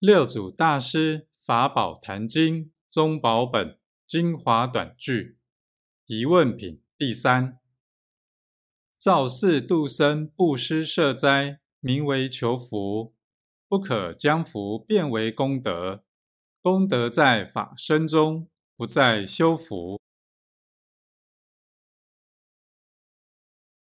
六祖大师法宝坛经中宝本精华短句疑问品第三：造寺度生不施设灾，名为求福，不可将福变为功德。功德在法身中，不在修福。